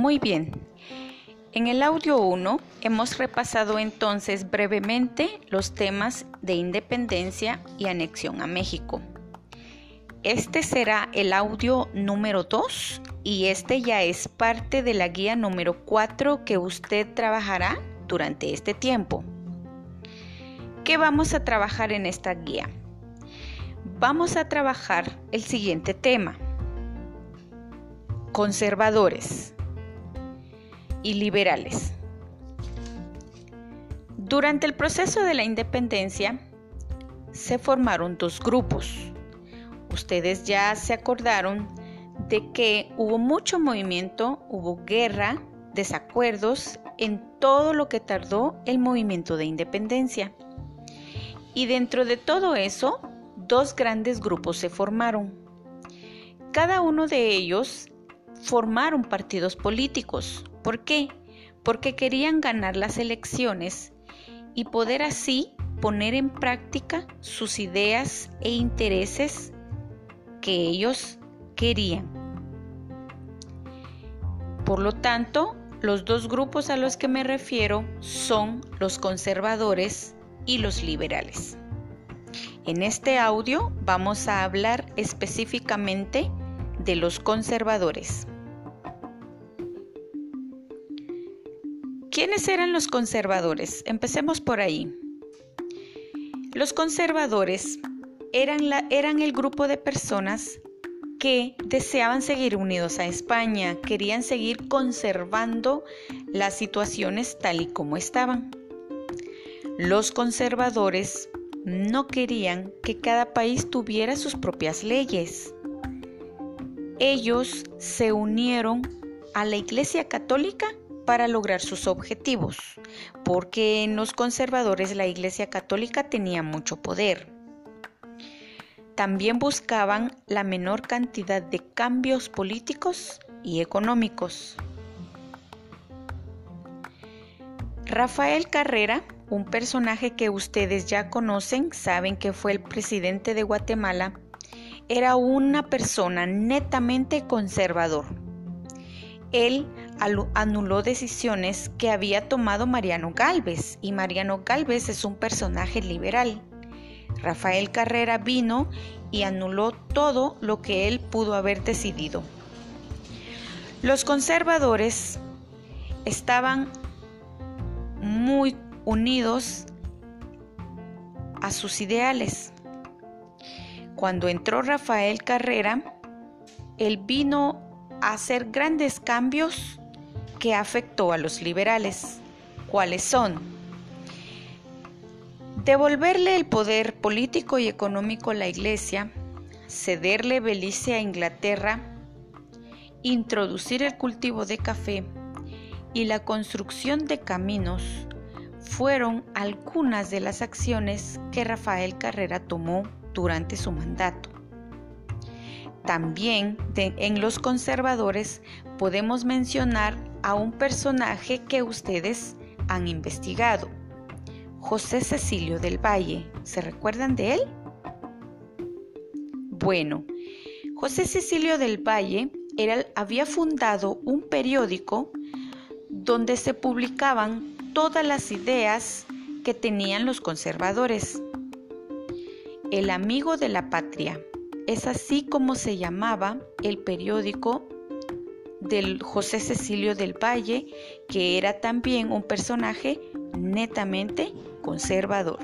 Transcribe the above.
Muy bien. En el audio 1 hemos repasado entonces brevemente los temas de independencia y anexión a México. Este será el audio número 2 y este ya es parte de la guía número 4 que usted trabajará durante este tiempo. ¿Qué vamos a trabajar en esta guía? Vamos a trabajar el siguiente tema. Conservadores y liberales. Durante el proceso de la independencia se formaron dos grupos ustedes ya se acordaron de que hubo mucho movimiento, hubo guerra, desacuerdos en todo lo que tardó el movimiento de independencia. Y dentro de todo eso, dos grandes grupos se formaron. Cada uno de ellos formaron partidos políticos. ¿Por qué? Porque querían ganar las elecciones y poder así poner en práctica sus ideas e intereses que ellos querían. Por lo tanto, los dos grupos a los que me refiero son los conservadores y los liberales. En este audio vamos a hablar específicamente de los conservadores. ¿Quiénes eran los conservadores? Empecemos por ahí. Los conservadores eran, eran el grupo de personas que deseaban seguir unidos a España, querían seguir conservando las situaciones tal y como estaban. Los conservadores no querían que cada país tuviera sus propias leyes. Ellos se unieron a la Iglesia Católica para lograr sus objetivos, porque en los conservadores la Iglesia Católica tenía mucho poder. También buscaban la menor cantidad de cambios políticos y económicos. Rafael Carrera, un personaje que ustedes ya conocen, saben que fue el presidente de Guatemala, era una persona netamente conservador. Él anuló decisiones que había tomado Mariano Galvez y Mariano Galvez es un personaje liberal. Rafael Carrera vino y anuló todo lo que él pudo haber decidido. Los conservadores estaban muy unidos a sus ideales. Cuando entró Rafael Carrera, él vino hacer grandes cambios que afectó a los liberales. ¿Cuáles son? Devolverle el poder político y económico a la Iglesia, cederle Belice a Inglaterra, introducir el cultivo de café y la construcción de caminos fueron algunas de las acciones que Rafael Carrera tomó durante su mandato. También en los conservadores podemos mencionar a un personaje que ustedes han investigado, José Cecilio del Valle. ¿Se recuerdan de él? Bueno, José Cecilio del Valle había fundado un periódico donde se publicaban todas las ideas que tenían los conservadores. El amigo de la patria es así como se llamaba el periódico del José Cecilio del Valle, que era también un personaje netamente conservador.